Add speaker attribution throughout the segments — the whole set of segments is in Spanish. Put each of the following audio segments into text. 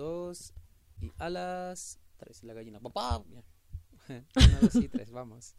Speaker 1: dos y a las tres. La gallina. ¡Papá! Una, dos y tres, vamos.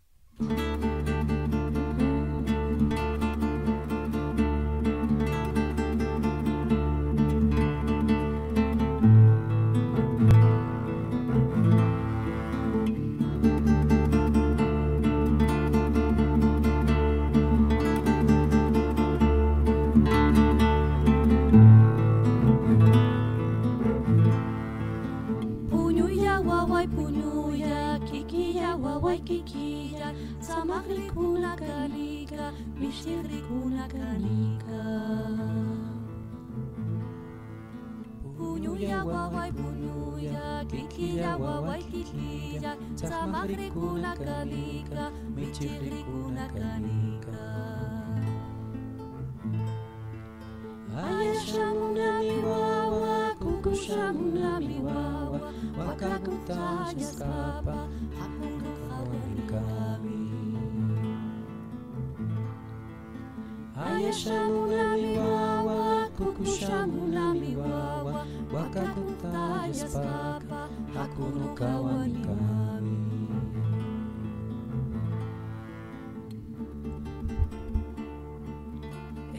Speaker 2: Kikija, tsamagrikuna kanika, mishtigrikuna kanika. Punuya wawai punuya, kikija wawai kikiya, tsamagrikuna kanika, mishtigrikuna kanika. Ayeshamuna miwawa, kukushamuna miwawa. Wakakutaya skapa hapunga kami Ayashamuna miwawa kukushamuna miwawa wakakutaya skapa hakuno kawani kami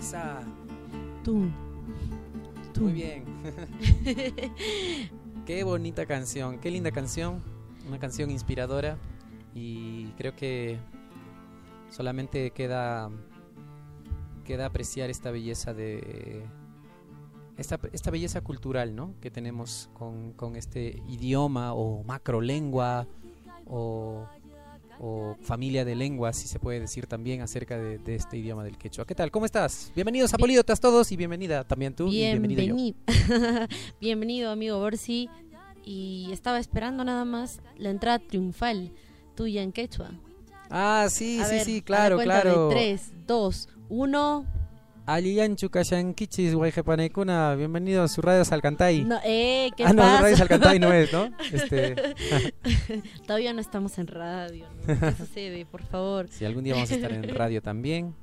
Speaker 1: Esa.
Speaker 3: Tú. Tú.
Speaker 1: Muy bien. qué bonita canción, qué linda canción. Una canción inspiradora. Y creo que solamente queda, queda apreciar esta belleza de. Esta, esta belleza cultural ¿no? que tenemos con, con este idioma o macrolengua o, o familia de lenguas, si se puede decir también, acerca de, de este idioma del quechua. ¿Qué tal? ¿Cómo estás? Bienvenidos a
Speaker 3: Bien.
Speaker 1: Todos y bienvenida también tú y bienvenida yo.
Speaker 3: Bienvenido. Bienvenido, amigo Borsi. Y estaba esperando nada más la entrada triunfal tuya en quechua.
Speaker 1: Ah, sí,
Speaker 3: A
Speaker 1: sí,
Speaker 3: ver,
Speaker 1: sí,
Speaker 3: a la
Speaker 1: claro,
Speaker 3: cuenta
Speaker 1: claro.
Speaker 3: De 3, 2, 1.
Speaker 1: Aliyanchu Kashankichis Guayjepanecuna, bienvenido a su radio Salcantay.
Speaker 3: No, eh, ¿qué
Speaker 1: ah, no,
Speaker 3: pasa?
Speaker 1: radio Salcantay no es, ¿no? Este,
Speaker 3: Todavía no estamos en radio. ¿no? ¿Qué sucede? Por favor.
Speaker 1: si algún día vamos a estar en radio también.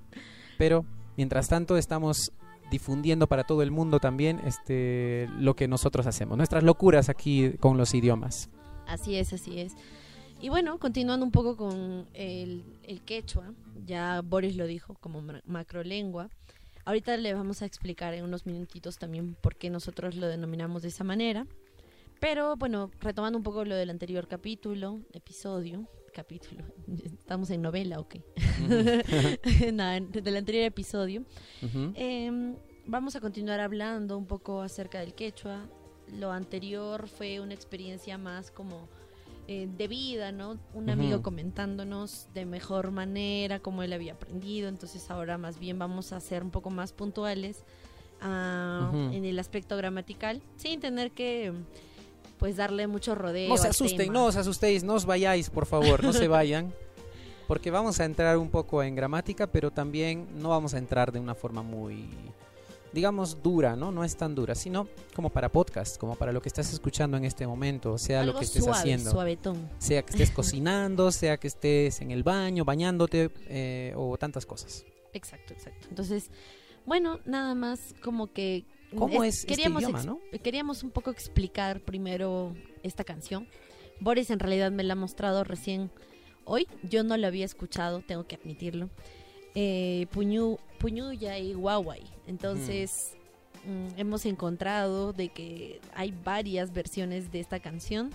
Speaker 1: Pero, mientras tanto, estamos difundiendo para todo el mundo también este lo que nosotros hacemos, nuestras locuras aquí con los idiomas.
Speaker 3: Así es, así es. Y bueno, continuando un poco con el, el quechua, ya Boris lo dijo como ma- macrolengua. Ahorita le vamos a explicar en unos minutitos también por qué nosotros lo denominamos de esa manera. Pero bueno, retomando un poco lo del anterior capítulo, episodio, capítulo, estamos en novela o qué. Nada, del anterior episodio. Em, vamos a continuar hablando un poco acerca del quechua. Lo anterior fue una experiencia más como eh, de vida, ¿no? Un amigo comentándonos de mejor manera cómo él había aprendido. Entonces ahora más bien vamos a ser un poco más puntuales ah, en el aspecto gramatical, sin tener que pues darle mucho rodeo.
Speaker 1: No se asusten,
Speaker 3: tema.
Speaker 1: no os asustéis, no os vayáis, por favor, no se vayan. Porque vamos a entrar un poco en gramática, pero también no vamos a entrar de una forma muy, digamos, dura, ¿no? No es tan dura, sino como para podcast, como para lo que estás escuchando en este momento, sea
Speaker 3: Algo
Speaker 1: lo que estés
Speaker 3: suave,
Speaker 1: haciendo.
Speaker 3: suavetón.
Speaker 1: Sea que estés cocinando, sea que estés en el baño, bañándote eh, o tantas cosas.
Speaker 3: Exacto, exacto. Entonces, bueno, nada más como que...
Speaker 1: ¿Cómo es este
Speaker 3: queríamos
Speaker 1: idioma,
Speaker 3: ex-
Speaker 1: no?
Speaker 3: Queríamos un poco explicar primero esta canción. Boris en realidad me la ha mostrado recién hoy. Yo no la había escuchado, tengo que admitirlo. Eh, Puñu, Puñuya y Huawei. Entonces, mm, hemos encontrado de que hay varias versiones de esta canción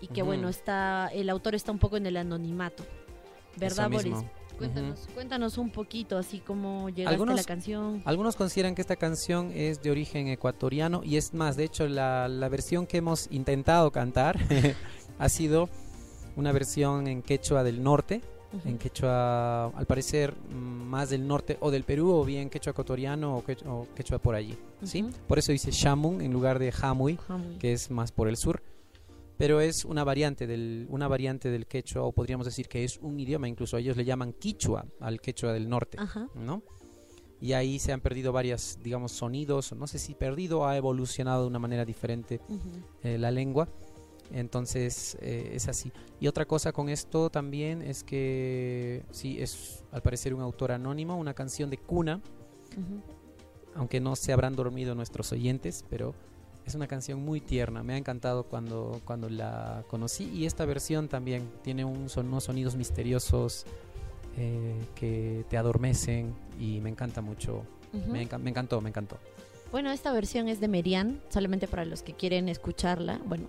Speaker 3: y que bueno, está el autor está un poco en el anonimato. ¿Verdad, Boris? Cuéntanos, cuéntanos un poquito así como llegaste a la canción.
Speaker 1: Algunos consideran que esta canción es de origen ecuatoriano y es más, de hecho la, la versión que hemos intentado cantar ha sido una versión en quechua del norte, En quechua al parecer mm, más del norte o del Perú o bien quechua ecuatoriano o quechua, o quechua por allí, ¿sí? Por eso dice Shamun en lugar de Jamui,
Speaker 3: muy
Speaker 1: que es más por el sur. Pero es una variante del una variante del quechua o podríamos decir que es un idioma, incluso ellos le llaman quichua al quechua del norte. ¿no? Y ahí se han perdido varias, digamos, sonidos, no sé si perdido ha evolucionado de una manera diferente eh, la lengua. Entonces eh, es así. Y otra cosa con esto también es que sí, es al parecer un autor anónimo, una canción de cuna, aunque no se habrán dormido nuestros oyentes, pero Es una canción muy tierna, me ha encantado cuando, cuando la conocí y esta versión también tiene un son- unos sonidos misteriosos eh, que te adormecen y me encanta mucho. Me, enca- me encantó, me encantó.
Speaker 3: Bueno, esta versión es de Merian, solamente para los que quieren escucharla. Bueno,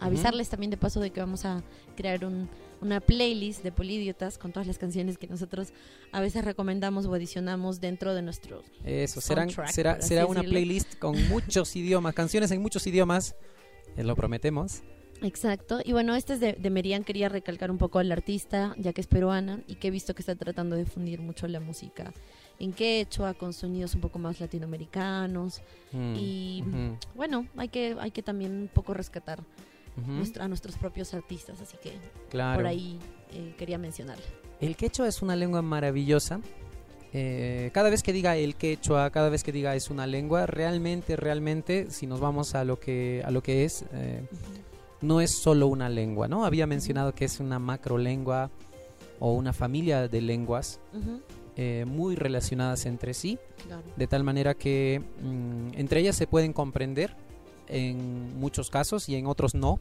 Speaker 3: avisarles también de paso de que vamos a crear un- una playlist de polidiotas con todas las canciones que nosotros a veces recomendamos o adicionamos dentro de nuestro...
Speaker 1: Eso, serán, será, será una
Speaker 3: decirlo.
Speaker 1: playlist con muchos idiomas, canciones en muchos idiomas, eh, lo prometemos.
Speaker 3: Exacto. Y bueno, este es de, de Merian. Quería recalcar un poco al artista, ya que es peruana y que he visto que está tratando de difundir mucho la música en quechua, con sonidos un poco más latinoamericanos.
Speaker 1: Mm,
Speaker 3: Y bueno, hay que, hay que también un poco rescatar
Speaker 1: ujú,
Speaker 3: nuestra- a nuestros propios artistas. Así que
Speaker 1: claro.
Speaker 3: por ahí eh, quería mencionarle.
Speaker 1: El quechua es una lengua maravillosa. Eh, cada vez que diga el quechua, cada vez que diga es una lengua, realmente, realmente, si nos vamos a lo que, a lo que es, eh, no es solo una lengua, ¿no? Había mencionado que es una macrolengua o una familia de lenguas eh, muy relacionadas entre sí,
Speaker 3: claro.
Speaker 1: de tal manera que mm, entre ellas se pueden comprender en muchos casos y en otros no.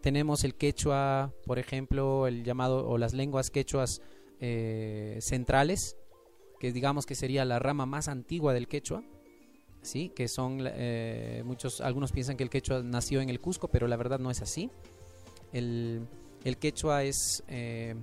Speaker 1: Tenemos el quechua, por ejemplo, el llamado o las lenguas quechuas eh, centrales, que digamos que sería la rama más antigua del quechua, sí, que son eh, muchos, algunos piensan que el quechua nació en el Cusco, pero la verdad no es así. El, el quechua es eh,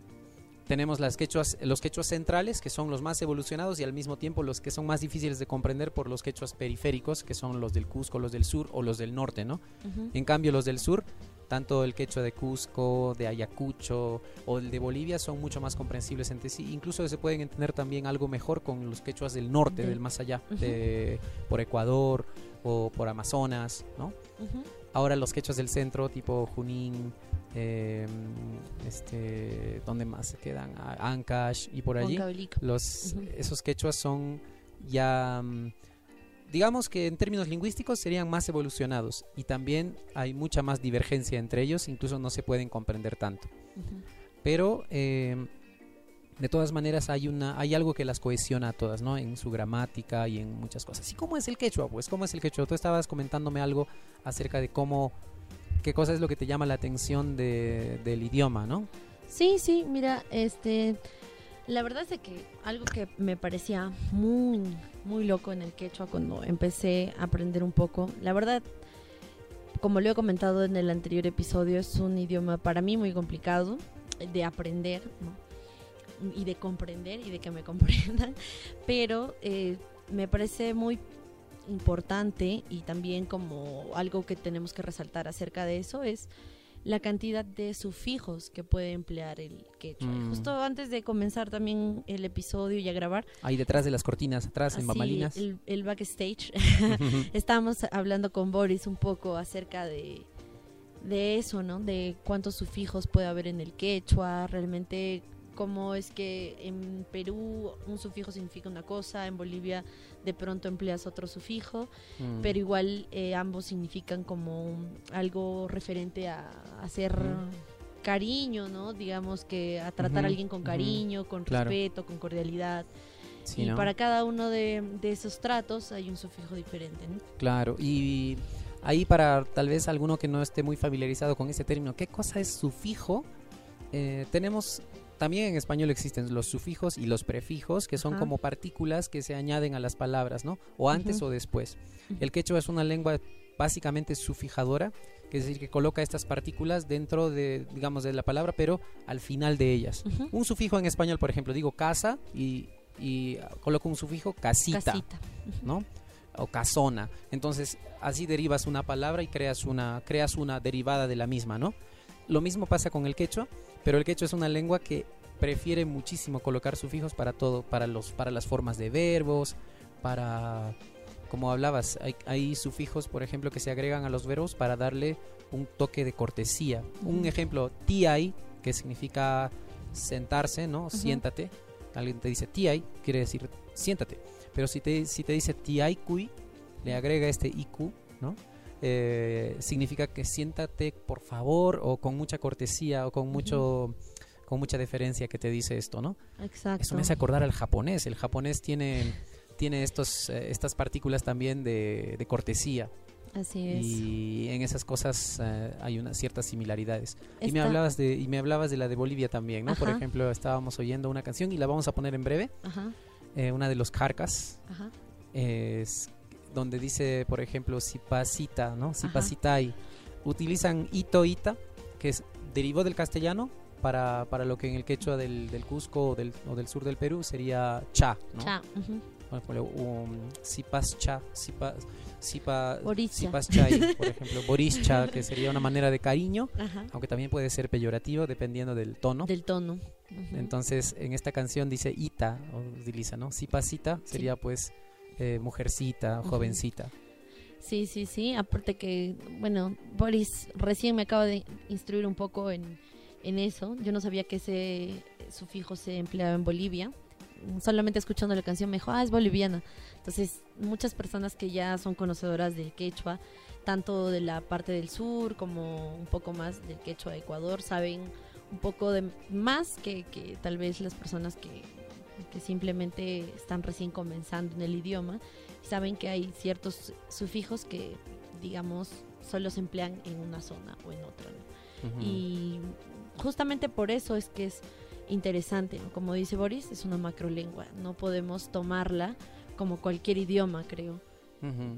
Speaker 1: tenemos las quechuas, los quechuas centrales, que son los más evolucionados y al mismo tiempo los que son más difíciles de comprender por los quechuas periféricos, que son los del Cusco, los del sur o los del norte, ¿no?
Speaker 3: Ujú,
Speaker 1: En cambio, los del sur, tanto el quechua de Cusco, de Ayacucho o el de Bolivia son mucho más comprensibles entre sí. Incluso se pueden entender también algo mejor con los quechuas del norte,
Speaker 3: Del-
Speaker 1: del más allá, de, por Ecuador o por Amazonas, ¿no? Ahora los quechos del centro, tipo Junín, eh, este, ¿dónde más se quedan? A- Ancash y por allí. Esos quechuas son ya, mm, digamos que en términos lingüísticos serían más evolucionados y también hay mucha más divergencia entre ellos, incluso no se pueden comprender tanto. Pero eh, de todas maneras hay una hay algo que las cohesiona a todas, ¿no? En su gramática y en muchas cosas. ¿Y cómo es el quechua? Pues cómo es el quechua. Tú estabas comentándome algo acerca de cómo qué cosa es lo que te llama la atención de- del idioma, ¿no?
Speaker 3: Sí, sí, mira, este, la verdad es que algo que me parecía muy, muy loco en el quechua cuando empecé a aprender un poco, la verdad, como lo he comentado en el anterior episodio, es un idioma para mí muy complicado de aprender, ¿no? Y de comprender y de que me comprendan, pero eh, me parece muy importante y también como algo que tenemos que resaltar acerca de eso es la cantidad de sufijos que puede emplear el quechua.
Speaker 1: Mm.
Speaker 3: justo antes de comenzar también el episodio y a grabar,
Speaker 1: Ahí detrás de las cortinas, atrás en bambalinas.
Speaker 3: el, el backstage, estábamos hablando con Boris un poco acerca de, de eso, ¿no? De cuántos sufijos puede haber en el quechua, realmente cómo es que en Perú un sufijo significa una cosa, en Bolivia de pronto empleas otro sufijo,
Speaker 1: Mm.
Speaker 3: pero igual eh, ambos significan como un- algo referente a hacer
Speaker 1: Ujú.
Speaker 3: cariño, ¿no? Digamos que a tratar a alguien con cariño, con
Speaker 1: Claro.
Speaker 3: respeto, con cordialidad.
Speaker 1: Sí,
Speaker 3: y
Speaker 1: ¿no?
Speaker 3: para cada uno de, de esos tratos hay un sufijo diferente, ¿no?
Speaker 1: Claro, y ahí para tal vez alguno que no esté muy familiarizado con ese término, ¿qué cosa es sufijo? Eh, tenemos, también en español existen los sufijos y los prefijos, que son
Speaker 3: Ajá.
Speaker 1: como partículas que se añaden a las palabras, ¿no? O antes o después. El quechua es una lengua básicamente sufijadora, que es decir, que coloca estas partículas dentro de, digamos, de la palabra, pero al final de ellas. Un sufijo en español, por ejemplo, digo casa y, y ah, coloco un sufijo casita.
Speaker 3: Casita.
Speaker 1: ¿no? O casona. Entonces, así derivas una palabra y creas una, creas una derivada de la misma, ¿no? Lo mismo pasa con el quechua, pero el quechua es una lengua que prefiere muchísimo colocar sufijos para todo, para los, para las formas de verbos, para como hablabas, hay, hay sufijos, por ejemplo, que se agregan a los verbos para darle un toque de cortesía. Un ejemplo, tiai, que significa sentarse, ¿no? Siéntate. Alguien te dice tiai, quiere decir siéntate. Pero si te, si te dice tiaikui, le agrega este iku, ¿no? Eh, significa que siéntate por favor o con mucha cortesía o con mucho con mucha deferencia que te dice esto, ¿no?
Speaker 3: Exacto.
Speaker 1: Eso me hace acordar al japonés. El japonés tiene, tiene estos, eh, estas partículas también de, de cortesía.
Speaker 3: Así es.
Speaker 1: Y en esas cosas eh, hay unas ciertas similaridades. Y me hablabas de y me hablabas de la de Bolivia también, ¿no? Por ejemplo, estábamos oyendo una canción y la vamos a poner en breve,
Speaker 3: Ajá,
Speaker 1: eh, una de los Carcas,
Speaker 3: ajá.
Speaker 1: es donde dice, por ejemplo, Sipacita, ¿no? Sipacitai. Utilizan ito ita, que es derivó del castellano para, para lo que en el quechua del, del Cusco o del, o del sur del Perú sería cha, ¿no?
Speaker 3: Cha, ujú.
Speaker 1: Por ejemplo, um, Sipascha, Sipa, Sipa. Sipaschai, por ejemplo, Borischa, que sería una manera de cariño,
Speaker 3: Ajá.
Speaker 1: aunque también puede ser peyorativo dependiendo del tono.
Speaker 3: Del tono.
Speaker 1: Entonces, en esta canción dice ita, utiliza, ¿no? Sipacita sería pues eh, mujercita, jovencita.
Speaker 3: Sí, sí, sí. Aparte que, bueno, Boris recién me acaba de instruir un poco en, en eso. Yo no sabía que ese sufijo se empleaba en Bolivia. Solamente escuchando la canción me dijo, ah, es boliviana. Entonces, muchas personas que ya son conocedoras del quechua, tanto de la parte del sur como un poco más del quechua de Ecuador, saben un poco de más que, que tal vez las personas que, que simplemente están recién comenzando en el idioma saben que hay ciertos sufijos que, digamos, solo se emplean en una zona o en otra. ¿no? Y justamente por eso es que es interesante, ¿no? Como dice Boris, es una macrolengua. No podemos tomarla como cualquier idioma, creo.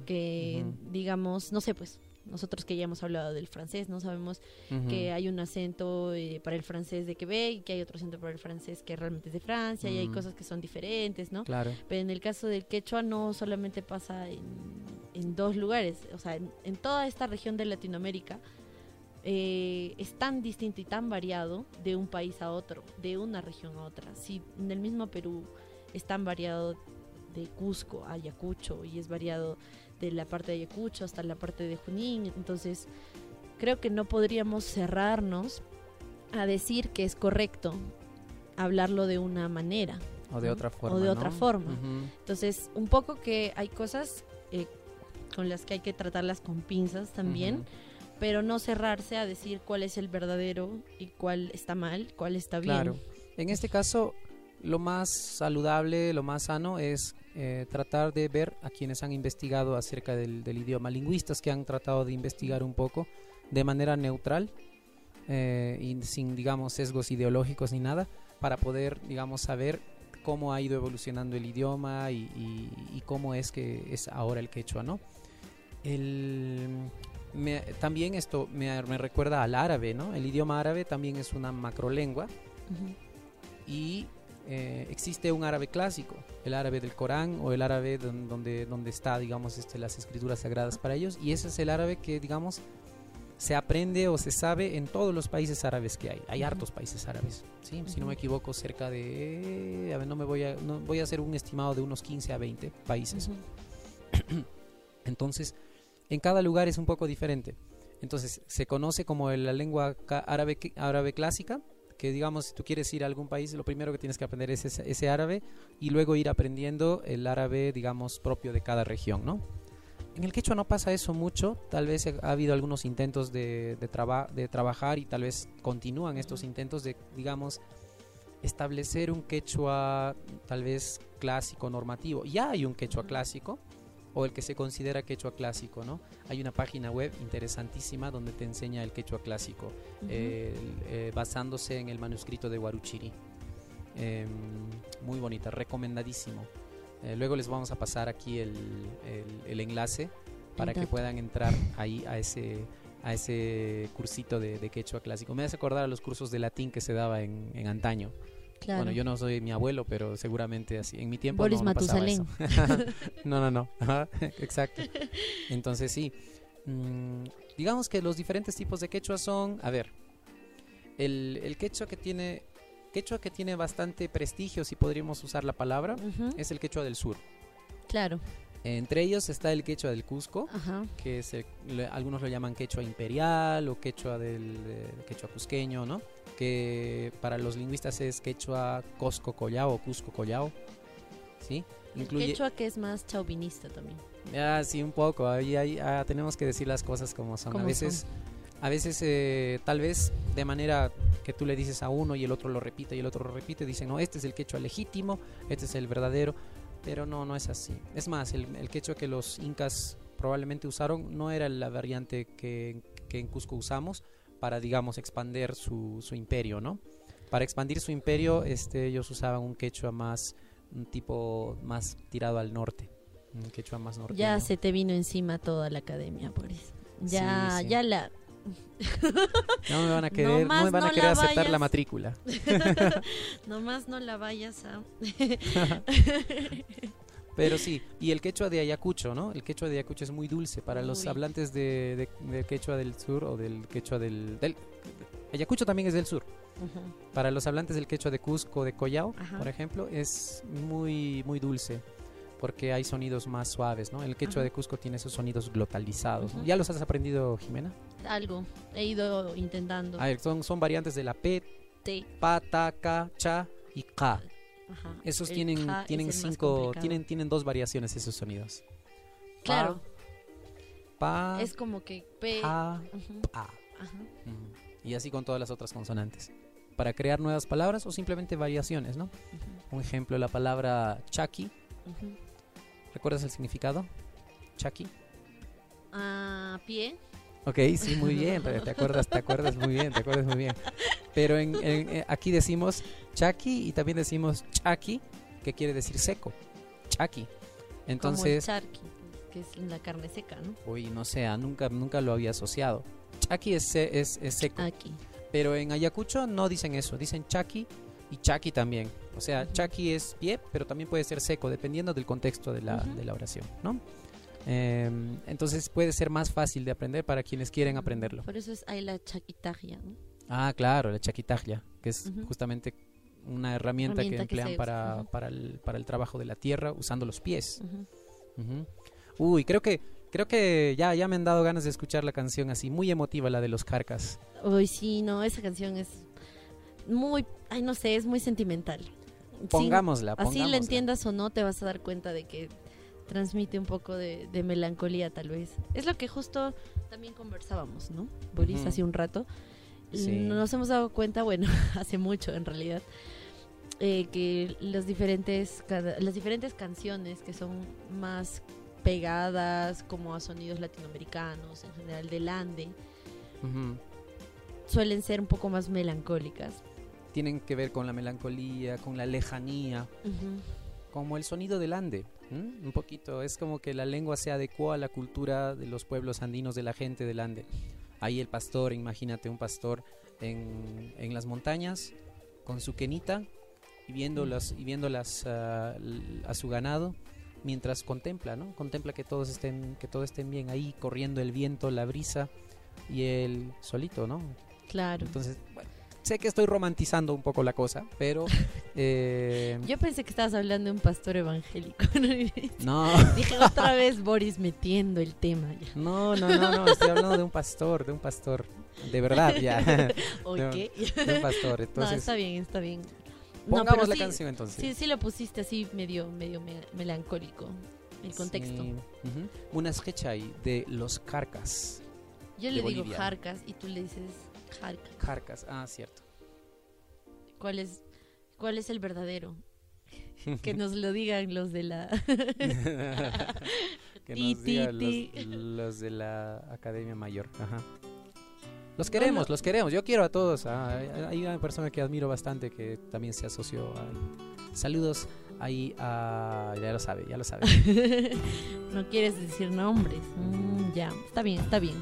Speaker 3: Que, digamos, no sé, pues nosotros que ya hemos hablado del francés, no sabemos que hay un acento eh, para el francés de Quebec y que hay otro acento para el francés que realmente es de Francia y hay cosas que son diferentes, ¿no?
Speaker 1: Claro.
Speaker 3: Pero en el caso del quechua no solamente pasa en, en dos lugares, o sea, en, en toda esta región de Latinoamérica eh, es tan distinto y tan variado de un país a otro, de una región a otra. Si en el mismo Perú es tan variado de Cusco a Ayacucho y es variado de la parte de Ayacucho hasta la parte de Junín, entonces creo que no podríamos cerrarnos a decir que es correcto hablarlo de una manera.
Speaker 1: O de otra forma.
Speaker 3: O de
Speaker 1: ¿no?
Speaker 3: otra forma. Entonces, un poco que hay cosas eh, con las que hay que tratarlas con pinzas también, pero no cerrarse a decir cuál es el verdadero y cuál está mal, cuál está bien.
Speaker 1: Claro. En este caso, lo más saludable, lo más sano es eh, tratar de ver a quienes han investigado acerca del, del idioma, lingüistas que han tratado de investigar un poco de manera neutral eh, y sin, digamos, sesgos ideológicos ni nada, para poder, digamos, saber cómo ha ido evolucionando el idioma y, y- y cómo es que es ahora el quechua, ¿no? El, me- también esto me, me recuerda al árabe, ¿no? El idioma árabe también es una macrolengua
Speaker 3: Ujú.
Speaker 1: y eh, existe un árabe clásico, el árabe del Corán o el árabe don- donde, donde está, digamos, este, las escrituras sagradas para ellos y ese es el árabe que, digamos, se aprende o se sabe en todos los países árabes que hay. Hay hartos países árabes, ¿sí? Si no me equivoco, cerca de, a ver, no me voy a, no, voy a hacer un estimado de unos 15 a 20 países. Entonces, en cada lugar es un poco diferente. Entonces, se conoce como la lengua árabe, árabe clásica, que digamos, si tú quieres ir a algún país, lo primero que tienes que aprender es ese, árabe y luego ir aprendiendo el árabe, digamos, propio de cada región, ¿no? En el quechua no pasa eso mucho, tal vez ha habido algunos intentos de, de, traba- de trabajar y tal vez continúan estos intentos de, digamos, establecer un quechua tal vez clásico, normativo. Ya hay un quechua clásico, o el que se considera quechua clásico, ¿no? Hay una página web interesantísima donde te enseña el quechua clásico, eh, eh, basándose en el manuscrito de Guaruchiri. Em, muy bonita, recomendadísimo. Eh, luego les vamos a pasar aquí el, el- el enlace para que puedan entrar ahí a ese a ese cursito de, de quechua clásico. Me hace acordar a los cursos de latín que se daba en, en antaño.
Speaker 3: Claro.
Speaker 1: Bueno, yo no soy mi abuelo, pero seguramente así. En mi tiempo
Speaker 3: Boris
Speaker 1: no, no pasaba eso. no, no, no. Ajá, Exacto. Entonces sí. Mm, digamos que los diferentes tipos de quechua son, a ver, el, el quechua que tiene quechua que tiene bastante prestigio, si podríamos usar la palabra, es el quechua del sur.
Speaker 3: Claro.
Speaker 1: Entre ellos está el quechua del Cusco,
Speaker 3: Ajá.
Speaker 1: que le- algunos lo llaman quechua imperial o quechua del de- quechua cusqueño, ¿no? Que para los lingüistas es quechua cosco collao o cusco collao, ¿sí?
Speaker 3: El quechua que es más chauvinista también.
Speaker 1: Ah, sí, un poco. Ahí, ahí, ah, tenemos que decir las cosas como son. a veces, a veces eh, tal vez de manera que tú le dices a uno y el otro lo repite y el otro lo repite, dicen, no, este es el quechua legítimo, este es el verdadero, pero no, no es así. Es más, el, el quechua que los incas probablemente usaron no era la variante que, que en Cusco usamos para, digamos, expandir su, su imperio, ¿no? Para expandir su imperio, este, ellos usaban un quechua más, un tipo más tirado al norte, un quechua más norteño.
Speaker 3: Ya se te vino encima toda la academia, Boris. Ya,
Speaker 1: Sí, sí.
Speaker 3: ya la...
Speaker 1: No me van a querer, no me van
Speaker 3: no
Speaker 1: a querer
Speaker 3: la
Speaker 1: aceptar la matrícula.
Speaker 3: Nomás no la vayas a...
Speaker 1: Pero sí, y el quechua de Ayacucho, ¿no? El quechua de Ayacucho es muy dulce para los hablantes de, de- de quechua del sur o del quechua del, del... Ayacucho también es del sur. Para los hablantes del quechua de Cusco, de Collao,
Speaker 3: Ajá.
Speaker 1: por ejemplo, es muy, muy dulce porque hay sonidos más suaves, ¿no? El quechua
Speaker 3: Ajá.
Speaker 1: de Cusco tiene esos sonidos glotalizados. ¿Ya los has aprendido, Jimena?
Speaker 3: Algo. He ido intentando.
Speaker 1: A ver, son, son variantes de la P,
Speaker 3: Te-
Speaker 1: pa, ta, ca, cha y
Speaker 3: ajá.
Speaker 1: Esos
Speaker 3: El
Speaker 1: tienen, tienen cinco, tienen, tienen dos variaciones esos sonidos.
Speaker 3: Claro.
Speaker 1: Pa,
Speaker 3: Es como que P...
Speaker 1: pa.
Speaker 3: ajá.
Speaker 1: Y así con todas las otras consonantes. Para crear nuevas palabras o simplemente variaciones, ¿no? Un ejemplo, la palabra chaki. ¿Recuerdas el significado? Chaki.
Speaker 3: Ah, pie.
Speaker 1: Ok, sí, muy bien. Te acuerdas, te acuerdas muy bien, te acuerdas muy bien. Pero en, en- eh, aquí decimos chaki y también decimos chaki, que quiere decir seco. Chaki. Entonces,
Speaker 3: Como el charqui, que es la carne seca, ¿no?
Speaker 1: uy, no sé, ah, nunca, nunca lo había asociado. Chaki es, se- es, es seco.
Speaker 3: Aquí.
Speaker 1: Pero en Ayacucho no dicen eso, dicen chaki y chaki también. O sea, chaki es pie, pero también puede ser seco, dependiendo del contexto de la, de la oración, ¿no? Em, entonces puede ser más fácil de aprender para quienes quieren aprenderlo.
Speaker 3: Por eso es ahí la chaquitagia, ¿no?
Speaker 1: Ah, claro, la chaquitaglia, que es justamente una herramienta, que
Speaker 3: Herramienta que
Speaker 1: emplean para, para, el, para el trabajo de la tierra usando los pies. Uy, creo que creo que ya, ya me han dado ganas de escuchar la canción así, muy emotiva la de los carcas.
Speaker 3: Uy, sí, no, esa canción es muy, ay, no sé, es muy sentimental. Sí,
Speaker 1: Pongámosla,
Speaker 3: así
Speaker 1: pongámosla.
Speaker 3: la entiendas o no, te vas a dar cuenta de que transmite un poco de, de melancolía, tal vez. Es lo que justo también conversábamos, ¿no? Boris, hace un rato.
Speaker 1: Sí.
Speaker 3: Nos hemos dado cuenta, bueno, hace mucho en realidad, eh, que los diferentes, cada- las diferentes canciones que son más pegadas como a sonidos latinoamericanos, en general del ande, suelen ser un poco más melancólicas.
Speaker 1: tienen que ver con la melancolía, con la lejanía, como el sonido del ande. ¿M? Un poquito, es como que la lengua se adecuó a la cultura de los pueblos andinos, de la gente del ande. Ahí el pastor, imagínate un pastor en, en las montañas con su quenita y viendo,
Speaker 3: Mm.
Speaker 1: las, y viendo las, ah, a su ganado mientras contempla, ¿no? Contempla que todos estén, que todos estén bien ahí, corriendo el viento, la brisa y él solito, ¿no?
Speaker 3: Claro.
Speaker 1: Entonces, sé que estoy romantizando un poco la cosa, pero eh,
Speaker 3: Yo pensé que estabas hablando de un pastor evangélico. ¿no?
Speaker 1: no,
Speaker 3: Dije otra vez Boris metiendo el tema. ya.
Speaker 1: no, no, no, no, estoy hablando de un pastor, de un pastor, de verdad, ya,
Speaker 3: ¿O
Speaker 1: No,
Speaker 3: qué?
Speaker 1: de un pastor.
Speaker 3: No,
Speaker 1: Entonces,
Speaker 3: está bien, está bien. No,
Speaker 1: pongamos
Speaker 3: pero
Speaker 1: la
Speaker 3: sí,
Speaker 1: canción entonces.
Speaker 3: Sí, sí lo pusiste así medio, medio me- melancólico. El contexto.
Speaker 1: Sí. Una sketchay de los carcas.
Speaker 3: Yo
Speaker 1: de
Speaker 3: le digo jarcas y tú le dices jarca.
Speaker 1: Carcas, ah, cierto.
Speaker 3: ¿Cuál es, cuál es el verdadero? Que nos lo digan los de la...
Speaker 1: que nos digan los, de la Academia Mayor. Ajá. Los queremos,
Speaker 3: no.
Speaker 1: los queremos. Yo quiero a todos. Ah, hay- hay una persona que admiro bastante que también se asoció. a- Saludos ahí a... Ya lo sabe, ya lo sabe.
Speaker 3: no quieres decir nombres. Mm, ya, está bien, está bien.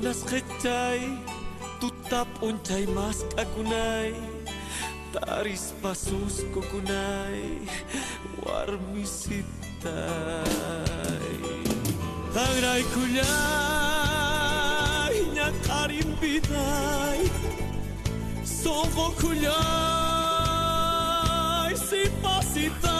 Speaker 2: Munas kechay tutap unchay mas kakunay Taris pasus kukunay warmisitay bitay Songko kulyay sipasitay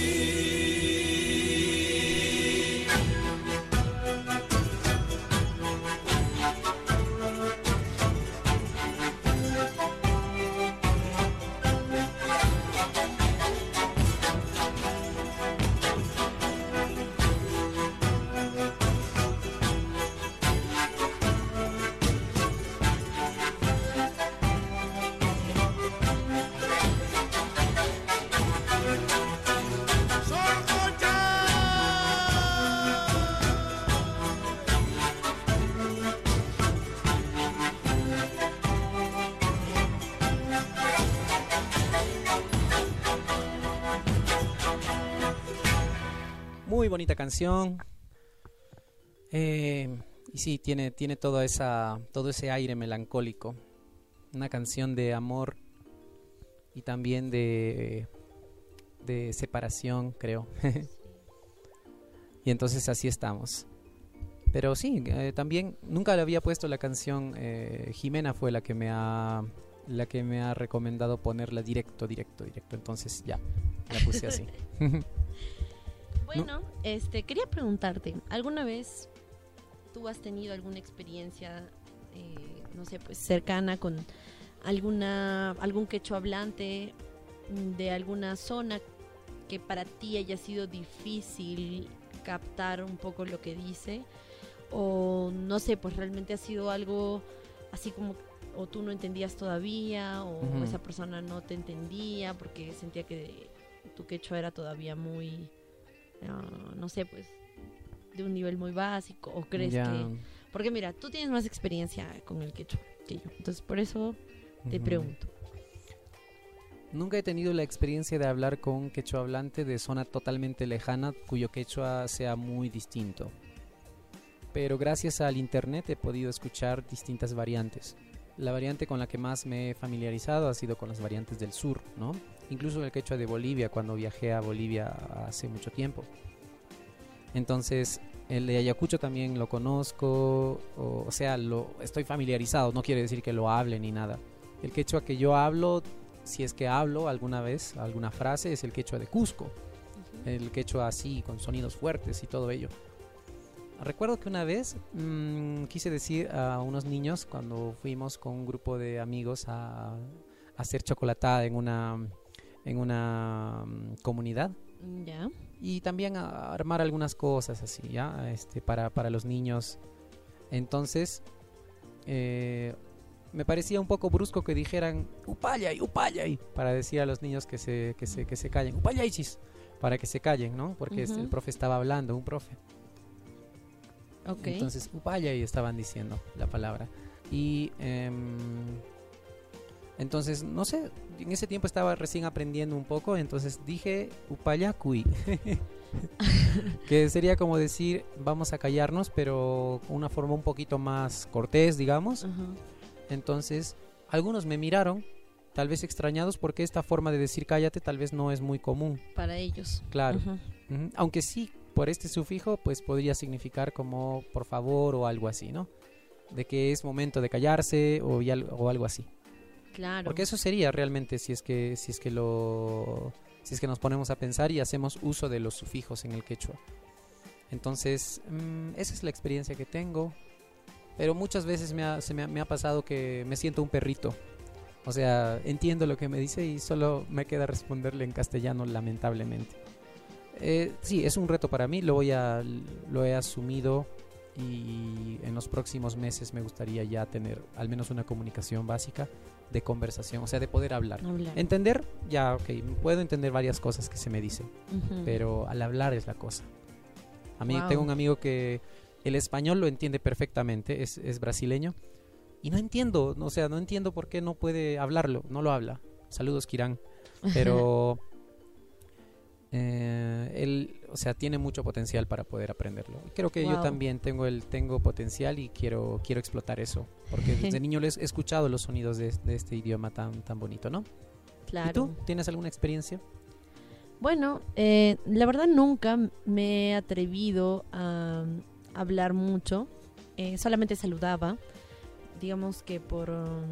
Speaker 1: Bonita canción. Eh, y sí, tiene, tiene esa, todo ese aire melancólico. Una canción de amor y también de, de separación, creo. y entonces así estamos. Pero sí, eh, también nunca le había puesto la canción. eh, Jimena fue la que me ha la que me ha recomendado ponerla directo, directo, directo. Entonces ya, la puse así.
Speaker 3: Bueno, este, quería preguntarte, ¿alguna vez tú has tenido alguna experiencia, eh, no sé, pues cercana con alguna algún quechua hablante de alguna zona que para ti haya sido difícil captar un poco lo que dice? O no sé, pues realmente ha sido algo así como o tú no entendías todavía o esa persona no te entendía porque sentía que tu quechua era todavía muy no sé, pues de un nivel muy básico o crees que porque mira, tú tienes más experiencia con el quechua que yo. Entonces, por eso te pregunto.
Speaker 1: Nunca he tenido la experiencia de hablar con un quechua hablante de zona totalmente lejana cuyo quechua sea muy distinto. Pero gracias al internet he podido escuchar distintas variantes. La variante con la que más me he familiarizado ha sido con las variantes del sur, ¿no? Incluso el quechua de Bolivia cuando viajé a Bolivia hace mucho tiempo. Entonces, el de Ayacucho también lo conozco, o, o sea, lo estoy familiarizado, no quiere decir que lo hable ni nada. El quechua que yo hablo si es que hablo alguna vez alguna frase, es el quechua de Cusco. El quechua así, con sonidos fuertes y todo ello. Recuerdo que una vez mm, quise decir a unos niños cuando fuimos con un grupo de amigos a, a hacer chocolatada en una, en una mm, comunidad
Speaker 3: Ya.
Speaker 1: y también a armar algunas cosas así, ¿ya? Este, para, para los niños. Entonces, eh, me parecía un poco brusco que dijeran upayay, upayay, para decir a los niños que se, que se, que se callen, upayaychis, para que se callen, ¿no? Porque
Speaker 3: Ujú.
Speaker 1: el profe estaba hablando, un profe.
Speaker 3: Ok.
Speaker 1: Entonces, upayay estaban diciendo la palabra. Y em, entonces, no sé, en ese tiempo estaba recién aprendiendo un poco, entonces dije upayakui. que sería como decir, vamos a callarnos, pero una forma un poquito más cortés, digamos. Entonces, algunos me miraron, tal vez extrañados, porque esta forma de decir cállate tal vez no es muy común,
Speaker 3: Para ellos.
Speaker 1: claro. Aunque sí, por este sufijo, pues podría significar como por favor o algo así, ¿no? De que es momento de callarse o, y al- o algo así.
Speaker 3: Claro.
Speaker 1: Porque eso sería realmente si es que si es que lo si es que nos ponemos a pensar y hacemos uso de los sufijos en el quechua. Entonces, mm, esa es la experiencia que tengo. Pero muchas veces me ha, se me me ha pasado que me siento un perrito. O sea, entiendo lo que me dice y solo me queda responderle en castellano, lamentablemente. Eh, sí, es un reto para mí, lo, voy a, lo he asumido y en los próximos meses me gustaría ya tener al menos una comunicación básica de conversación, o sea, de poder hablar.
Speaker 3: Hablar.
Speaker 1: Entender, ya, ok, puedo entender varias cosas que se me dicen, pero al hablar es la cosa. A mí
Speaker 3: Wow.
Speaker 1: tengo un amigo que el español lo entiende perfectamente, es, es brasileño, y no entiendo, o sea, no entiendo por qué no puede hablarlo, no lo habla. Saludos, Kirán. Pero eh, él, o sea, tiene mucho potencial para poder aprenderlo. Creo que yo también tengo el tengo potencial y quiero quiero explotar eso, porque desde niño les he escuchado los sonidos de, de este idioma tan tan bonito, ¿no?
Speaker 3: claro.
Speaker 1: ¿Y tú tienes alguna experiencia?
Speaker 3: Bueno, eh, la verdad nunca me he atrevido a hablar mucho. Eh, solamente saludaba. Digamos que por,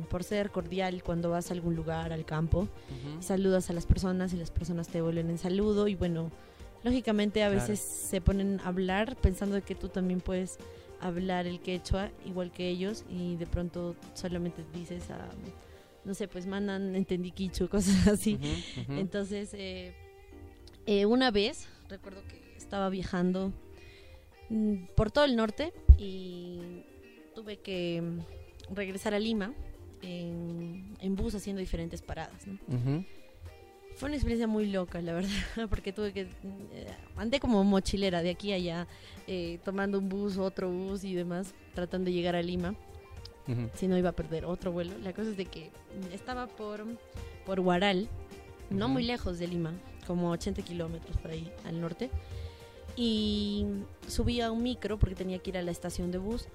Speaker 3: por ser cordial cuando vas a algún lugar, al campo, saludas a las personas y las personas te vuelven en saludo y bueno, lógicamente a
Speaker 1: Claro.
Speaker 3: veces se ponen a hablar pensando que tú también puedes hablar el quechua igual que ellos y de pronto solamente dices a, no sé, pues mandan entendí quichu, cosas así. Entonces, eh, eh, una vez, recuerdo que estaba viajando mm, por todo el norte y tuve que regresar a Lima en, en bus haciendo diferentes paradas. ¿no?
Speaker 1: Ujú.
Speaker 3: Fue una experiencia muy loca, la verdad, porque tuve que... eh, andé como mochilera de aquí a allá, eh, tomando un bus, otro bus y demás, tratando de llegar a Lima si no iba a perder otro vuelo. La cosa es de que estaba por, por Huaral, no
Speaker 1: Ujú.
Speaker 3: muy lejos de Lima, como 80 kilómetros por ahí al norte. Y subí a un micro porque tenía que ir a la estación de bus.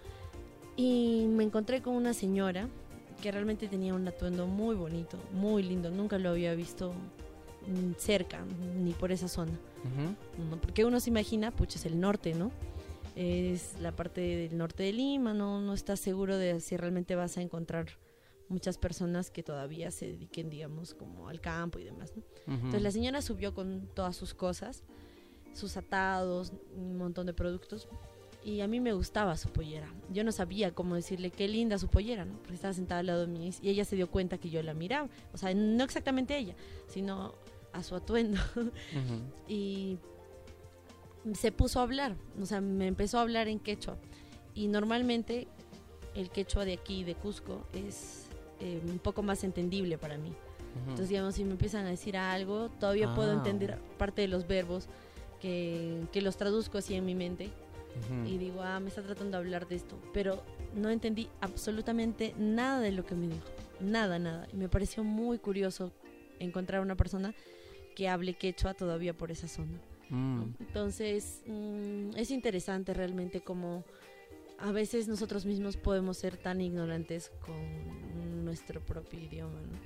Speaker 3: Y me encontré con una señora que realmente tenía un atuendo muy bonito, muy lindo. Nunca lo había visto mm, cerca, ni por esa zona. Porque uno se imagina, pucha, es el norte, ¿no? Es la parte del norte de Lima, no, no estás seguro de si realmente vas a encontrar muchas personas que todavía se dediquen, digamos, como al campo y demás, ¿no? Entonces la señora subió con todas sus cosas, sus atados, un montón de productos, y a mí me gustaba su pollera. Yo no sabía cómo decirle qué linda su pollera, ¿no? Porque estaba sentada al lado de mí y ella se dio cuenta que yo la miraba. O sea, no exactamente ella, sino a su atuendo y se puso a hablar, o sea, me empezó a hablar en quechua. Y normalmente el quechua de aquí, de Cusco, es eh, un poco más entendible para mí. Entonces, digamos, si me empiezan a decir algo, todavía puedo
Speaker 1: Ah.
Speaker 3: entender parte de los verbos que, que los traduzco así en mi mente Y digo, ah, me está tratando de hablar de esto. Pero no entendí absolutamente nada de lo que me dijo. Nada, nada. Y me pareció muy curioso encontrar una persona que hable quechua todavía por esa zona.
Speaker 1: Mm.
Speaker 3: Entonces, mm, es interesante realmente como a veces nosotros mismos podemos ser tan ignorantes con nuestro propio idioma, ¿no?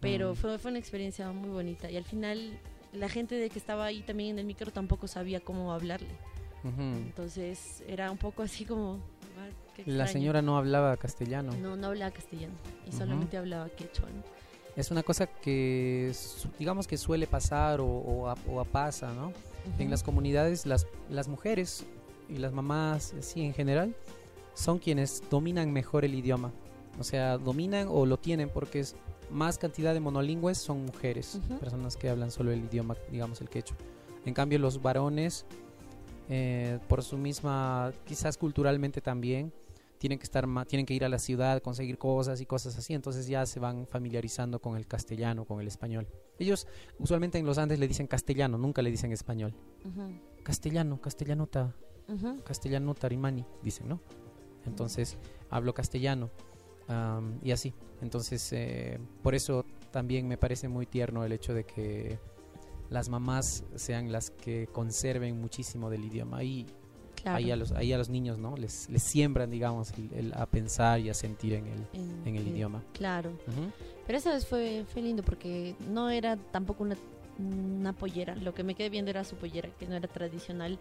Speaker 3: Pero
Speaker 1: Mm.
Speaker 3: fue, fue una experiencia muy bonita y al final la gente de que estaba ahí también en el micro tampoco sabía cómo hablarle.
Speaker 1: Ujú.
Speaker 3: Entonces era un poco así como... ah,
Speaker 1: La señora no hablaba castellano.
Speaker 3: No, no hablaba castellano y
Speaker 1: Ujú.
Speaker 3: solamente hablaba quechua, ¿no?
Speaker 1: Es una cosa que digamos que suele pasar o, o, a- o a pasa, ¿no? En
Speaker 3: Ujú.
Speaker 1: las comunidades las, las mujeres y las mamás, sí, en general, son quienes dominan mejor el idioma. O sea, dominan o lo tienen porque es más cantidad de monolingües son mujeres,
Speaker 3: Ujú.
Speaker 1: personas que hablan solo el idioma, digamos el quechua. En cambio, los varones, eh, por su misma, quizás culturalmente también, tienen que estar tienen que ir a la ciudad, conseguir cosas y cosas así, entonces ya se van familiarizando con el castellano, con el español. Ellos usualmente en los Andes le dicen castellano, nunca le dicen español.
Speaker 3: Ujú,
Speaker 1: Castellano, castellanota,
Speaker 3: ujú.
Speaker 1: castellano tarimani, dicen, ¿no? Entonces hablo castellano y así. Entonces, eh, por eso también me parece muy tierno el hecho de que las mamás sean las que conserven muchísimo del idioma.
Speaker 3: Claro.
Speaker 1: ahí, a, los, ahí a los niños, ¿no? Les, les siembran, digamos, el- el a pensar y a sentir en el,
Speaker 3: en,
Speaker 1: en el idioma.
Speaker 3: Claro. Pero esa vez fue, fue lindo porque no era tampoco una, una pollera. Lo que me quedé viendo era su pollera, que no era tradicional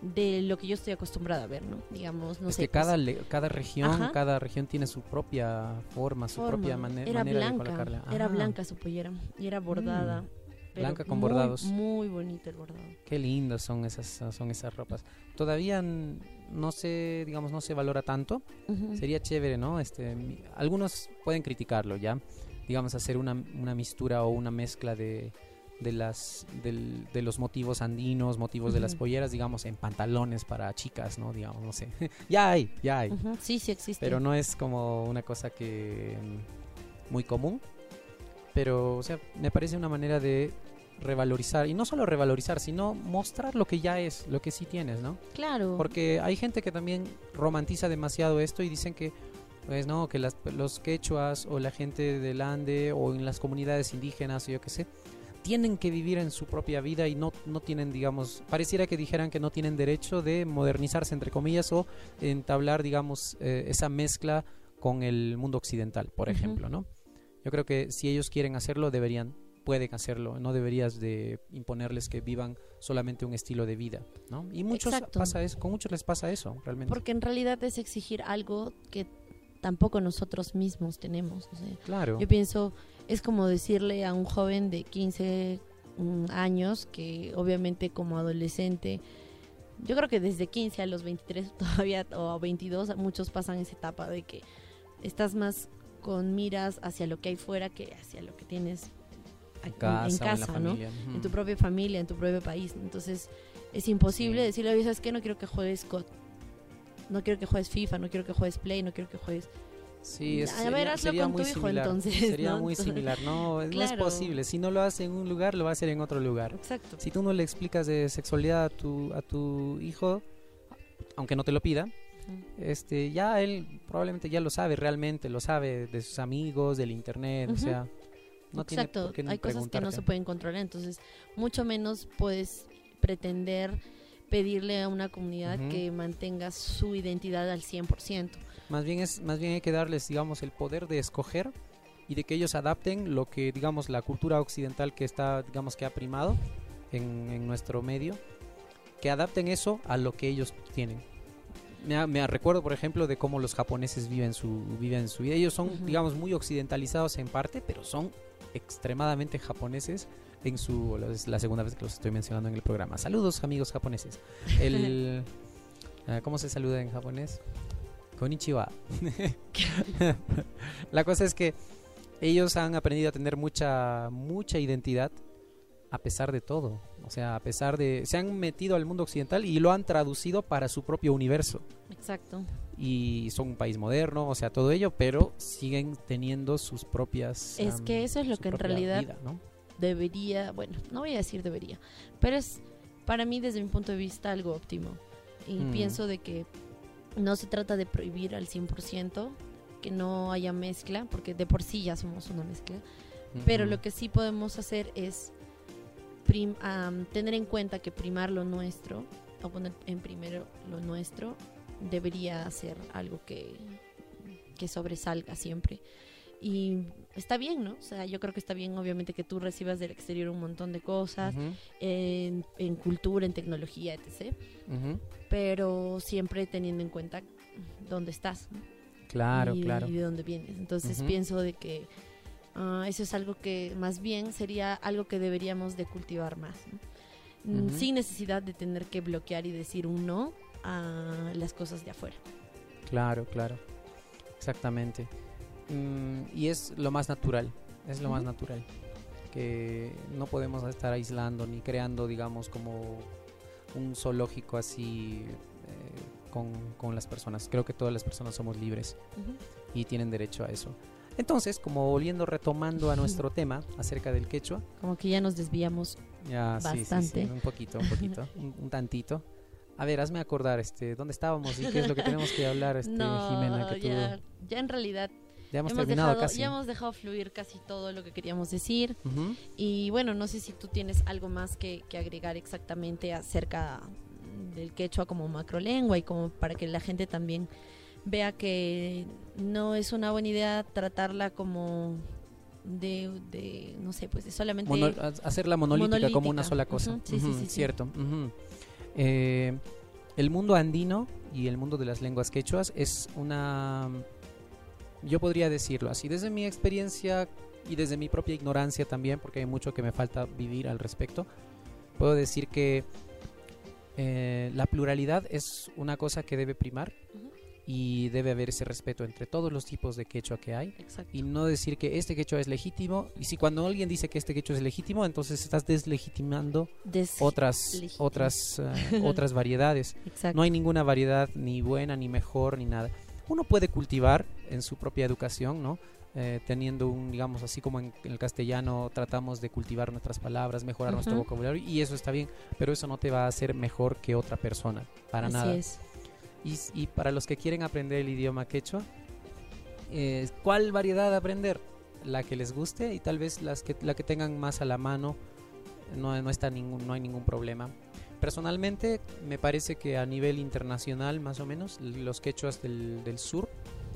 Speaker 3: de lo que yo estoy acostumbrada a ver, ¿no? Digamos, no
Speaker 1: es
Speaker 3: sé.
Speaker 1: que cada,
Speaker 3: pues,
Speaker 1: le- cada región,
Speaker 3: Ajá.
Speaker 1: cada región tiene su propia forma, su
Speaker 3: forma.
Speaker 1: propia mane-
Speaker 3: era
Speaker 1: manera de
Speaker 3: blanca,
Speaker 1: colocarla.
Speaker 3: Era
Speaker 1: Ah,
Speaker 3: blanca su pollera y era bordada. Pero
Speaker 1: Blanca con
Speaker 3: muy,
Speaker 1: bordados.
Speaker 3: Muy bonito el bordado.
Speaker 1: Qué lindas son esas, son esas ropas. Todavía no se, digamos, no se valora tanto.
Speaker 3: Ujú.
Speaker 1: Sería chévere, ¿no? Este, algunos pueden criticarlo, ¿ya? Digamos, hacer una, una mistura o una mezcla de, de las del- de los motivos andinos, motivos de las polleras, digamos, en pantalones para chicas, ¿no? Digamos, no sé. ya hay, ya hay.
Speaker 3: Ujú, Sí, sí existe.
Speaker 1: Pero no es como una cosa que mm, muy común. Pero, o sea, me parece una manera de revalorizar, y no solo revalorizar, sino mostrar lo que ya es, lo que sí tienes, ¿no?
Speaker 3: Claro.
Speaker 1: Porque hay gente que también romantiza demasiado esto y dicen que, pues no, que las, los quechuas o la gente del Ande o en las comunidades indígenas o yo qué sé, tienen que vivir en su propia vida y no, no tienen, digamos, pareciera que dijeran que no tienen derecho de modernizarse, entre comillas, o entablar, digamos, eh, esa mezcla con el mundo occidental, por ejemplo, ¿no? Yo creo que si ellos quieren hacerlo, deberían, pueden hacerlo, no deberías de imponerles que vivan solamente un estilo de vida, ¿no? Y muchos
Speaker 3: Exacto.
Speaker 1: pasa eso, con muchos les pasa eso, realmente.
Speaker 3: Porque en realidad es exigir algo que tampoco nosotros mismos tenemos. o sea,
Speaker 1: claro.
Speaker 3: Yo pienso, es como decirle a un joven de 15 mm, años que obviamente como adolescente, yo creo que desde 15 a los 23 todavía o a 22 muchos pasan esa etapa de que estás más con miras hacia lo que hay fuera que hacia lo que tienes
Speaker 1: en casa,
Speaker 3: en
Speaker 1: o en
Speaker 3: casa, ¿no?
Speaker 1: familia. ujú.
Speaker 3: en tu propia familia, en tu propio país. Entonces es imposible
Speaker 1: Sí.
Speaker 3: decirle, oye, ¿sabes qué? No quiero que juegues COD. No quiero que juegues FIFA, no quiero que juegues Play, no quiero que juegues...
Speaker 1: Sí, es,
Speaker 3: A ver,
Speaker 1: sería,
Speaker 3: hazlo
Speaker 1: sería
Speaker 3: con tu
Speaker 1: muy
Speaker 3: hijo,
Speaker 1: similar.
Speaker 3: entonces,
Speaker 1: sería
Speaker 3: ¿no?
Speaker 1: muy similar. No, no es posible. Si no lo hace en un lugar, lo va a hacer en otro lugar.
Speaker 3: Exacto.
Speaker 1: Si tú no le explicas de sexualidad a tu, a tu hijo, aunque no te lo pida. Este, ya él probablemente ya lo sabe realmente, lo sabe de sus amigos, del internet, o sea, no tiene
Speaker 3: Exacto,
Speaker 1: por qué ni
Speaker 3: hay cosas que no se pueden controlar, entonces mucho menos puedes pretender pedirle a una comunidad que mantenga su identidad al 100%.
Speaker 1: Más bien es más bien hay que darles, digamos, el poder de escoger y de que ellos adapten lo que, digamos, la cultura occidental que está, digamos, que ha primado en, en nuestro medio, que adapten eso a lo que ellos tienen. Me, recuerdo, por ejemplo, de cómo los japoneses viven su viven su vida. Ellos son, digamos, muy occidentalizados en parte, pero son extremadamente japoneses en su es la segunda vez que los estoy mencionando en el programa. Saludos, amigos japoneses. El ah, ¿Cómo se saluda en japonés? Konnichiwa. la cosa es que ellos han aprendido a tener mucha mucha identidad a pesar de todo. O sea, a pesar de se han metido al mundo occidental y lo han traducido para su propio universo
Speaker 3: Exacto.
Speaker 1: y son un país moderno, o sea, todo ello, pero siguen teniendo sus propias
Speaker 3: Es que eso es lo que en realidad
Speaker 1: vida, ¿no?
Speaker 3: debería, bueno, no voy a decir debería, pero es para mí desde mi punto de vista algo óptimo. Y
Speaker 1: Mm.
Speaker 3: pienso de que no se trata de prohibir al 100%, que no haya mezcla, porque de por sí ya somos una mezcla, pero lo que sí podemos hacer es prim- am, tener en cuenta que primar lo nuestro, o poner en primero lo nuestro, debería ser algo que, que sobresalga siempre. Y está bien, ¿no? O sea, yo creo que está bien, obviamente, que tú recibas del exterior un montón de cosas, en, en cultura, en tecnología, etc. Pero siempre teniendo en cuenta dónde estás ¿no?
Speaker 1: Claro,
Speaker 3: y,
Speaker 1: claro.
Speaker 3: y de dónde vienes. Entonces pienso de que ah, eso es algo que más bien sería algo que deberíamos de cultivar más, ¿no? Mm, sin necesidad de tener que bloquear y decir un no a las cosas de afuera.
Speaker 1: Claro, claro. Exactamente. Mm, y es lo más natural, es lo más natural. Que no podemos estar aislando ni creando, digamos, como un zoológico así eh, con, con las personas. Creo que todas las personas somos libres y tienen derecho a eso. Entonces, como volviendo, retomando a nuestro tema acerca del quechua,
Speaker 3: Como que ya nos desviamos.
Speaker 1: ya, sí, sí, sí,
Speaker 3: Bastante.
Speaker 1: un poquito, un poquito, un, un tantito. A ver, hazme acordar, este, ¿dónde estábamos y qué es lo que tenemos que hablar, este,
Speaker 3: no,
Speaker 1: Jimena? Que tú,
Speaker 3: ya, ya en realidad
Speaker 1: ya hemos,
Speaker 3: hemos
Speaker 1: terminado
Speaker 3: dejado,
Speaker 1: casi.
Speaker 3: ya hemos dejado fluir casi todo lo que queríamos decir. Y bueno, no sé si tú tienes algo más que, que agregar exactamente acerca del quechua como macrolengua y como para que la gente también vea que no es una buena idea tratarla como de, de no sé, pues de solamente...
Speaker 1: Mono- ha- hacerla monolítica, como una sola cosa.
Speaker 3: Ujú, sí, sí,
Speaker 1: Ujú,
Speaker 3: sí, sí.
Speaker 1: Cierto. Eh, el mundo andino y el mundo de las lenguas quechuas es una... Yo podría decirlo así, desde mi experiencia y desde mi propia ignorancia también, porque hay mucho que me falta vivir al respecto, puedo decir que eh, la pluralidad es una cosa que debe primar
Speaker 3: Ujú,
Speaker 1: y debe haber ese respeto entre todos los tipos de quechua que hay
Speaker 3: Exacto.
Speaker 1: y no decir que este quechua es legítimo. Y si cuando alguien dice que este quechua es legítimo, entonces estás deslegitimando
Speaker 3: Des-
Speaker 1: otras
Speaker 3: legítimo.
Speaker 1: otras eh, otras variedades.
Speaker 3: Exacto.
Speaker 1: No hay ninguna variedad ni buena ni mejor ni nada. Uno puede cultivar en su propia educación, ¿no? Eh, teniendo un, digamos, así como en, en el castellano tratamos de cultivar nuestras palabras, mejorar nuestro vocabulario y eso está bien, pero eso no te va a hacer mejor que otra persona, para
Speaker 3: Así
Speaker 1: nada.
Speaker 3: es.
Speaker 1: Y, para los que quieren aprender el idioma quechua, eh, ¿cuál variedad aprender? La que les guste y tal vez las que, la que tengan más a la mano, no, no, está ningún, no hay ningún problema. Personalmente, me parece que a nivel internacional, más o menos, los quechuas del, del sur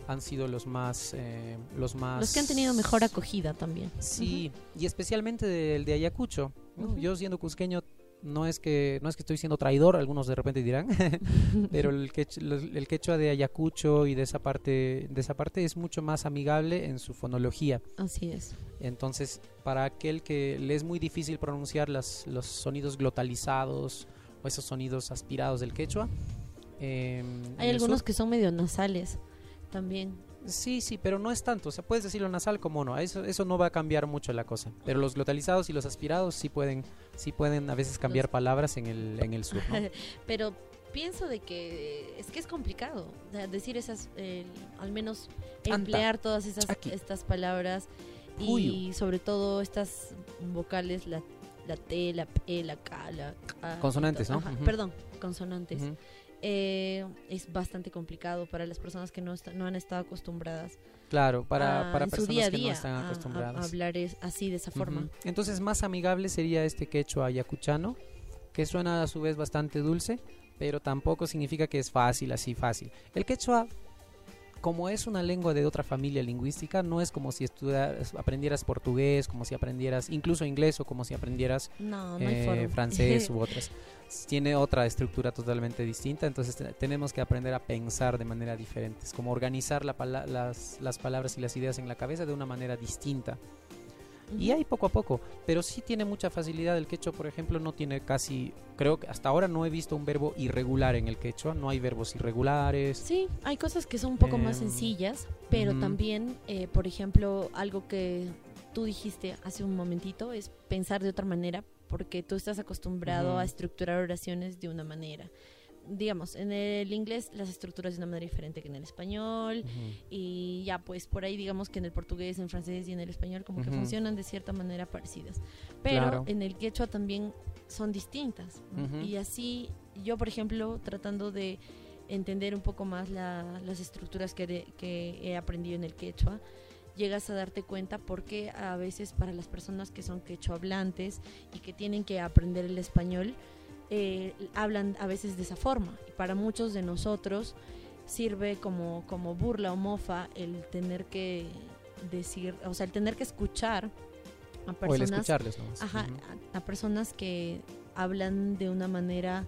Speaker 1: han sido los más, eh, los más...
Speaker 3: Los que han tenido mejor acogida también.
Speaker 1: Sí, y especialmente del de Ayacucho. Yo siendo cusqueño no es que no es que estoy siendo traidor, algunos de repente dirán, pero el, quech- los- el quechua de Ayacucho y de esa parte de esa parte es mucho más amigable en su fonología.
Speaker 3: Así es.
Speaker 1: Entonces, para aquel que le es muy difícil pronunciar las, los sonidos glotalizados o esos sonidos aspirados del quechua, em,
Speaker 3: Hay algunos
Speaker 1: sur-
Speaker 3: que son medio nasales también.
Speaker 1: Sí, sí, pero no es tanto. O sea, puedes decirlo nasal como no. Eso, eso no va a cambiar mucho la cosa. Pero los glotalizados y los aspirados sí pueden, sí pueden a veces cambiar
Speaker 3: Los-
Speaker 1: palabras en el, en el sur, ¿no?
Speaker 3: Pero pienso de que es que es complicado decir esas, eh, al menos
Speaker 1: Anta.
Speaker 3: emplear todas esas estas palabras y sobre todo estas vocales, la, la T, la P, la K, la K.
Speaker 1: Consonantes, ¿no?
Speaker 3: Ajá. Perdón, consonantes. Eh, es bastante complicado para las personas que no, está- no han estado acostumbradas
Speaker 1: Claro, para,
Speaker 3: a,
Speaker 1: para personas
Speaker 3: día
Speaker 1: que no están
Speaker 3: a-
Speaker 1: acostumbradas.
Speaker 3: a hablar es- así, de esa forma.
Speaker 1: Ujú. Entonces, más amigable sería este quechua ayacuchano, que suena a su vez bastante dulce, pero tampoco significa que es fácil, así fácil. El quechua, como es una lengua de otra familia lingüística, no es como si estudiaras, aprendieras portugués, como si aprendieras incluso inglés o como si aprendieras
Speaker 3: No, no hay
Speaker 1: eh, francés u otras. Tiene otra estructura totalmente distinta, entonces te- tenemos que aprender a pensar de manera diferente. Es como organizar la las, las palabras y las ideas en la cabeza de una manera distinta. Y hay poco a poco, pero sí tiene mucha facilidad. El quechua, por ejemplo, no tiene casi, creo que hasta ahora no he visto un verbo irregular en el quechua, no hay verbos irregulares.
Speaker 3: Sí, hay cosas que son un poco más
Speaker 1: Em,
Speaker 3: sencillas, pero también, eh, por ejemplo, algo que tú dijiste hace un momentito es pensar de otra manera, porque tú estás acostumbrado a estructurar oraciones de una manera. Digamos, en el inglés las estructuras de una manera diferente que en el español,
Speaker 1: Ujú.
Speaker 3: y ya pues por ahí digamos que en el portugués, en francés y en el español como que
Speaker 1: Ujú.
Speaker 3: funcionan de cierta manera parecidas. Pero
Speaker 1: Claro.
Speaker 3: en el quechua también son distintas. ¿no?
Speaker 1: Ujú.
Speaker 3: Y así yo, por ejemplo, tratando de entender un poco más la- las estructuras que, de- que he aprendido en el quechua, llegas a darte cuenta porque a veces para las personas que son quechua hablantes y que tienen que aprender el español, eh, hablan a veces de esa forma. Y para muchos de nosotros sirve como, como burla o mofa el tener que decir, o sea, el tener que escuchar a
Speaker 1: O el
Speaker 3: personas,
Speaker 1: escucharles
Speaker 3: ajá, a, a personas que hablan de una manera,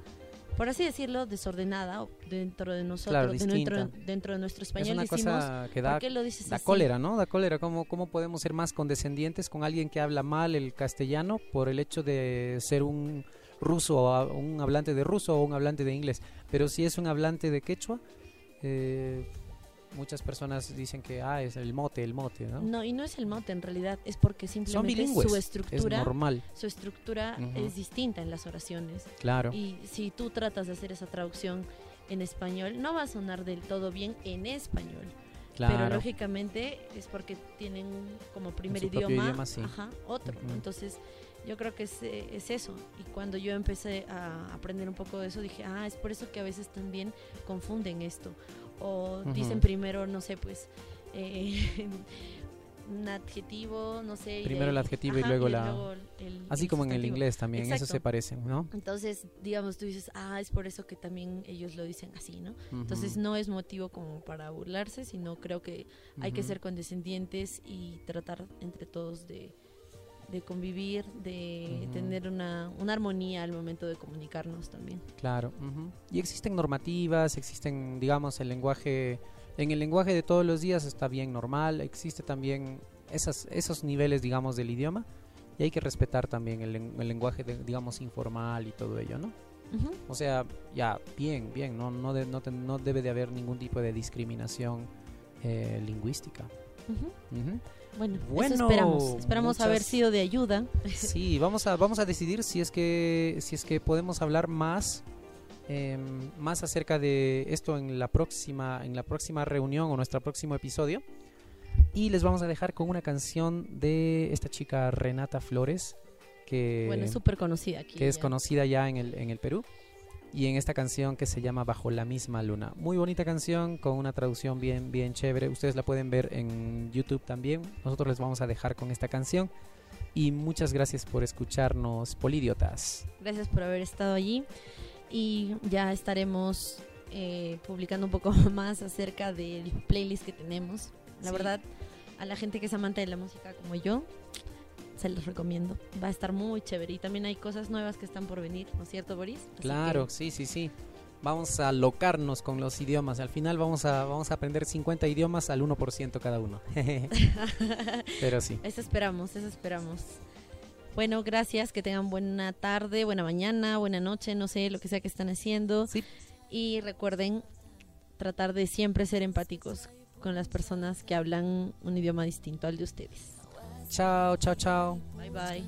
Speaker 3: por así decirlo, desordenada dentro de nosotros,
Speaker 1: Claro,
Speaker 3: de nuestro-
Speaker 1: distinta.
Speaker 3: dentro de nuestro
Speaker 1: Es
Speaker 3: español
Speaker 1: una
Speaker 3: decimos,
Speaker 1: cosa que da
Speaker 3: ¿por qué lo dices
Speaker 1: Da
Speaker 3: así?
Speaker 1: cólera, ¿no? Da cólera. ¿Cómo, ¿Cómo podemos ser más condescendientes con alguien que habla mal el castellano por el hecho de ser un ruso, o a- un hablante de ruso o un hablante de inglés? Pero si es un hablante de quechua, eh, muchas personas dicen que, ah, es el mote, el mote, ¿no?
Speaker 3: No, y no es el mote en realidad, es porque simplemente su
Speaker 1: Es
Speaker 3: estructura,
Speaker 1: normal,
Speaker 3: su estructura es distinta en las oraciones.
Speaker 1: claro.
Speaker 3: Y si tú tratas de hacer esa traducción en español, no va a sonar del todo bien en español.
Speaker 1: Claro.
Speaker 3: Pero lógicamente es porque tienen como primer idioma,
Speaker 1: idioma, sí.
Speaker 3: ajá, otro. Entonces yo creo que es, eh, es eso. Y cuando yo empecé a aprender un poco de eso, dije, ah, es por eso que a veces también confunden esto. O dicen primero, no sé, pues... eh, un adjetivo, no sé.
Speaker 1: Primero el adjetivo y luego la-
Speaker 3: el-
Speaker 1: Así
Speaker 3: el
Speaker 1: como en el inglés también, eso se
Speaker 3: Exacto.
Speaker 1: parecen, ¿no?
Speaker 3: Entonces, digamos, tú dices, ah, es por eso que también ellos lo dicen así, ¿no? Entonces no es motivo como para burlarse, sino creo que hay que ser condescendientes y tratar entre todos de, de convivir, de tener una, una armonía al momento de comunicarnos también.
Speaker 1: Claro. Y existen normativas, existen, digamos, el lenguaje, en el lenguaje de todos los días está bien normal, existe también esas, esos niveles, digamos, del idioma y hay que respetar también el, el lenguaje, de, digamos, informal y todo ello, ¿no? O sea, ya, bien, bien, no, no, de- no, te- no debe de haber ningún tipo de discriminación eh, lingüística.
Speaker 3: Ujú. Bueno, eso
Speaker 1: Bueno,
Speaker 3: esperamos. Esperamos haber sido de ayuda.
Speaker 1: Sí, vamos a, vamos a decidir si es que, si es que podemos hablar más, em, más acerca de esto en la próxima, en la próxima reunión o nuestro próximo episodio. Y les vamos a dejar con una canción de esta chica Renata Flores, que,
Speaker 3: bueno, es súper conocida aquí.
Speaker 1: que es conocida ya en el, en el Perú. Y en esta canción que se llama Bajo la misma luna. Muy bonita canción con una traducción bien, bien chévere. Ustedes la pueden ver en YouTube también. Nosotros les vamos a dejar con esta canción. Y muchas gracias por escucharnos, polidiotas.
Speaker 3: Gracias por haber estado allí y ya estaremos eh, publicando un poco más acerca del playlist que tenemos. La
Speaker 1: Sí.
Speaker 3: verdad, a la gente que es amante de la música como yo, se los recomiendo. Va a estar muy chévere y también hay cosas nuevas que están por venir, ¿no es cierto, Boris? Así
Speaker 1: Claro,
Speaker 3: que-
Speaker 1: sí, sí, sí. Vamos a locarnos con los idiomas. Al final vamos a, vamos a aprender 50 idiomas al 1% cada uno. Pero sí.
Speaker 3: Eso esperamos, eso esperamos. Bueno, gracias, que tengan buena tarde, buena mañana, buena noche, no sé, lo que sea que están haciendo.
Speaker 1: Sí.
Speaker 3: Y recuerden tratar de siempre ser empáticos con las personas que hablan un idioma distinto al de ustedes.
Speaker 1: Chao, chao, chao.
Speaker 3: Bye, bye.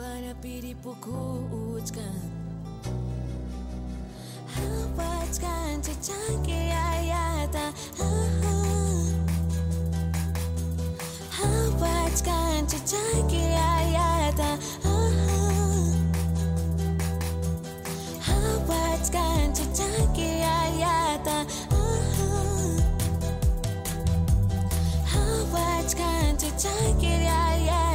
Speaker 4: para piripukuchkan Hapachkan chichanki ayata Hapachkan chichanki ayata lepaskan jejak kiayatan Hawatkan jejak kiayatan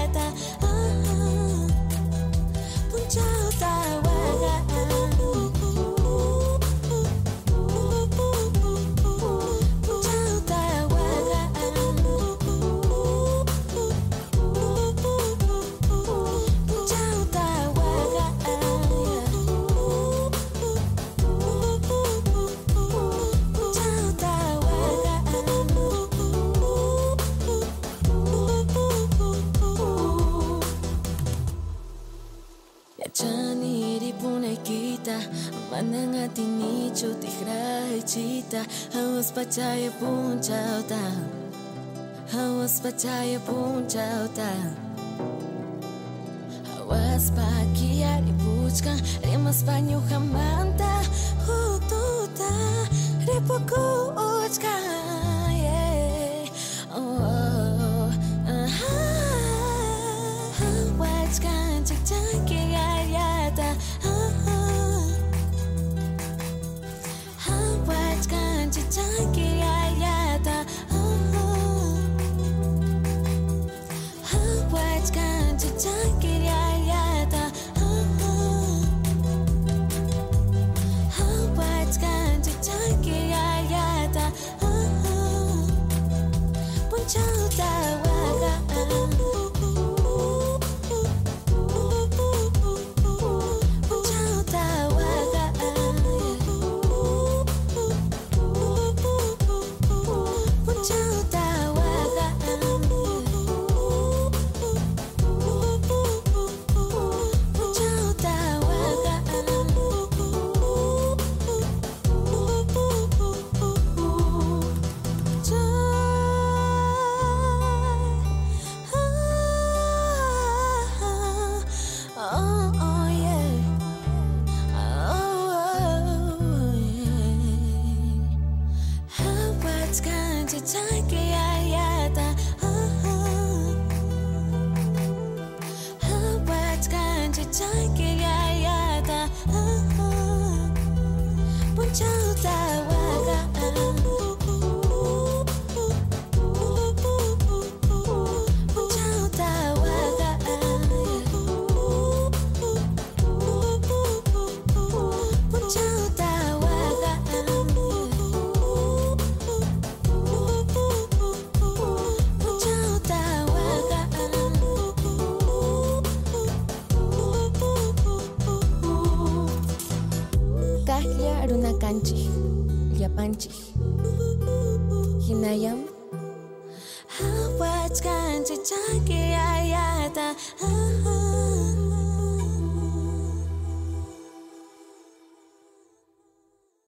Speaker 4: spachaye punchauta Hawas pachaye punchauta Hawas pa kiyari puchka Rimas pa nyuhamanta Ututa Ripoko